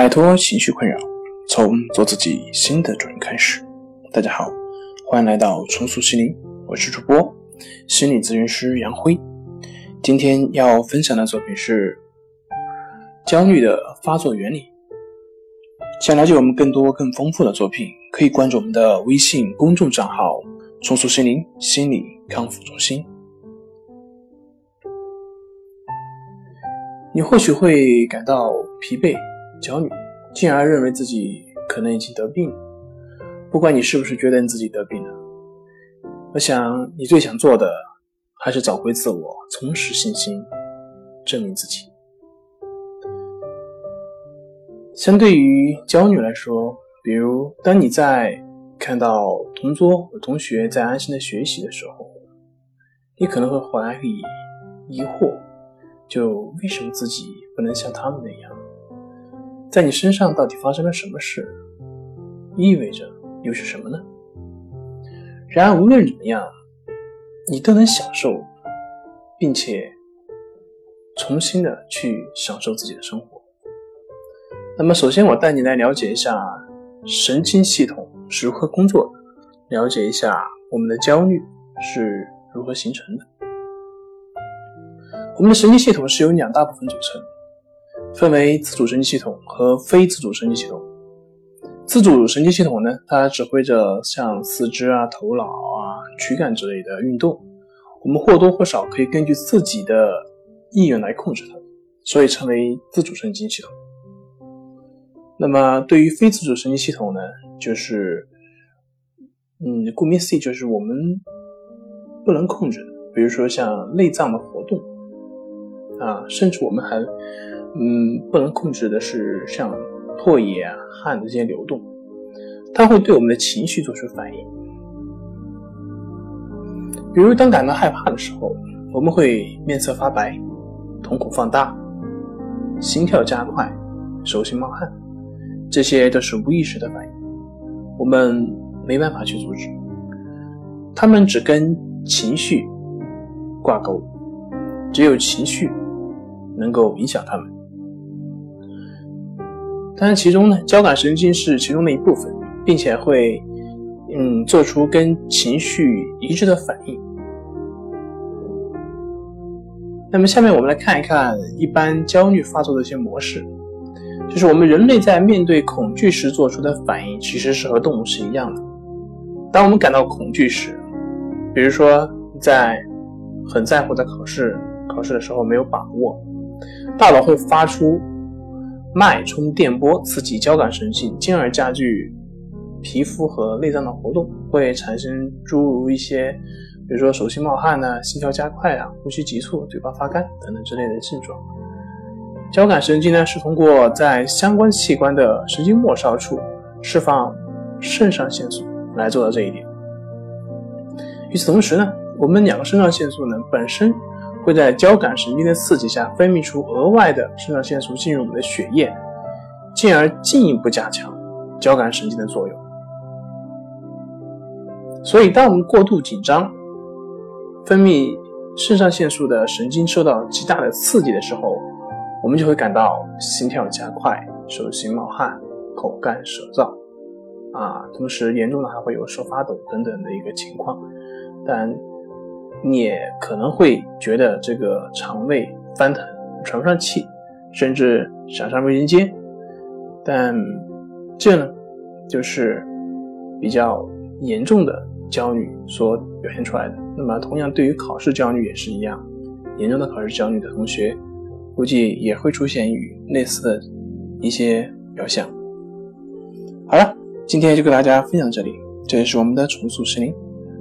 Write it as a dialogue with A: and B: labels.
A: 摆脱情绪困扰，从做自己新的主人开始。大家好，欢迎来到重塑心灵，我是主播心理咨询师杨辉。今天要分享的作品是焦虑的发作原理。想了解我们更多更丰富的作品，可以关注我们的微信公众账号“重塑心灵心理康复中心”。你或许会感到疲惫、焦虑，进而认为自己可能已经得病了。不管你是不是觉得你自己得病了，我想你最想做的还是找回自我，重拾信心，证明自己。相对于焦虑来说，比如当你在看到同桌和同学在安心的学习的时候，你可能会怀疑、疑惑。就为什么自己不能像他们那样？在你身上到底发生了什么事？意味着又是什么呢？然而无论怎么样，你都能享受，并且重新的去享受自己的生活。那么，首先我带你来了解一下神经系统是如何工作的，了解一下我们的焦虑是如何形成的。我们的神经系统是由两大部分组成，分为自主神经系统和非自主神经系统。自主神经系统呢，它指挥着像四肢啊、头脑啊、躯干之类的运动，我们或多或少可以根据自己的意愿来控制它，所以称为自主神经系统。那么对于非自主神经系统呢，就是，嗯，顾名思义，就是我们不能控制的，比如说像内脏的活动。啊，甚至我们还，嗯，不能控制的是像唾液啊、汗的这些流动，它会对我们的情绪做出反应。比如，当感到害怕的时候，我们会面色发白、瞳孔放大、心跳加快、手心冒汗，这些都是无意识的反应，我们没办法去阻止，他们只跟情绪挂钩，只有情绪。能够影响他们，但是其中呢，交感神经是其中的一部分，并且会嗯做出跟情绪一致的反应。那么下面我们来看一看一般焦虑发作的一些模式，就是我们人类在面对恐惧时做出的反应，其实是和动物是一样的。当我们感到恐惧时，比如说在很在乎的考试考试的时候没有把握。大脑会发出脉冲电波，刺激交感神经，进而加剧皮肤和内脏的活动，会产生诸如一些，比如说手心冒汗呢、心跳加快啊、呼吸急促、嘴巴发干等等之类的症状。交感神经呢，是通过在相关器官的神经末梢处释放肾上腺素来做到这一点。与此同时呢，我们两个肾上腺素呢本身。会在交感神经的刺激下分泌出额外的肾上腺素进入我们的血液，进而进一步加强交感神经的作用。所以，当我们过度紧张，分泌肾上腺素的神经受到极大的刺激的时候，我们就会感到心跳加快、手心冒汗、口干舌燥，啊，同时严重的还会有手发抖等等的一个情况，但。你也可能会觉得这个肠胃翻腾、喘不上气，甚至想上卫生间，但这呢，就是比较严重的焦虑所表现出来的。那么，同样对于考试焦虑也是一样，严重的考试焦虑的同学，估计也会出现与类似的一些表象。好了，今天就跟大家分享这里，这也是我们的重塑心灵。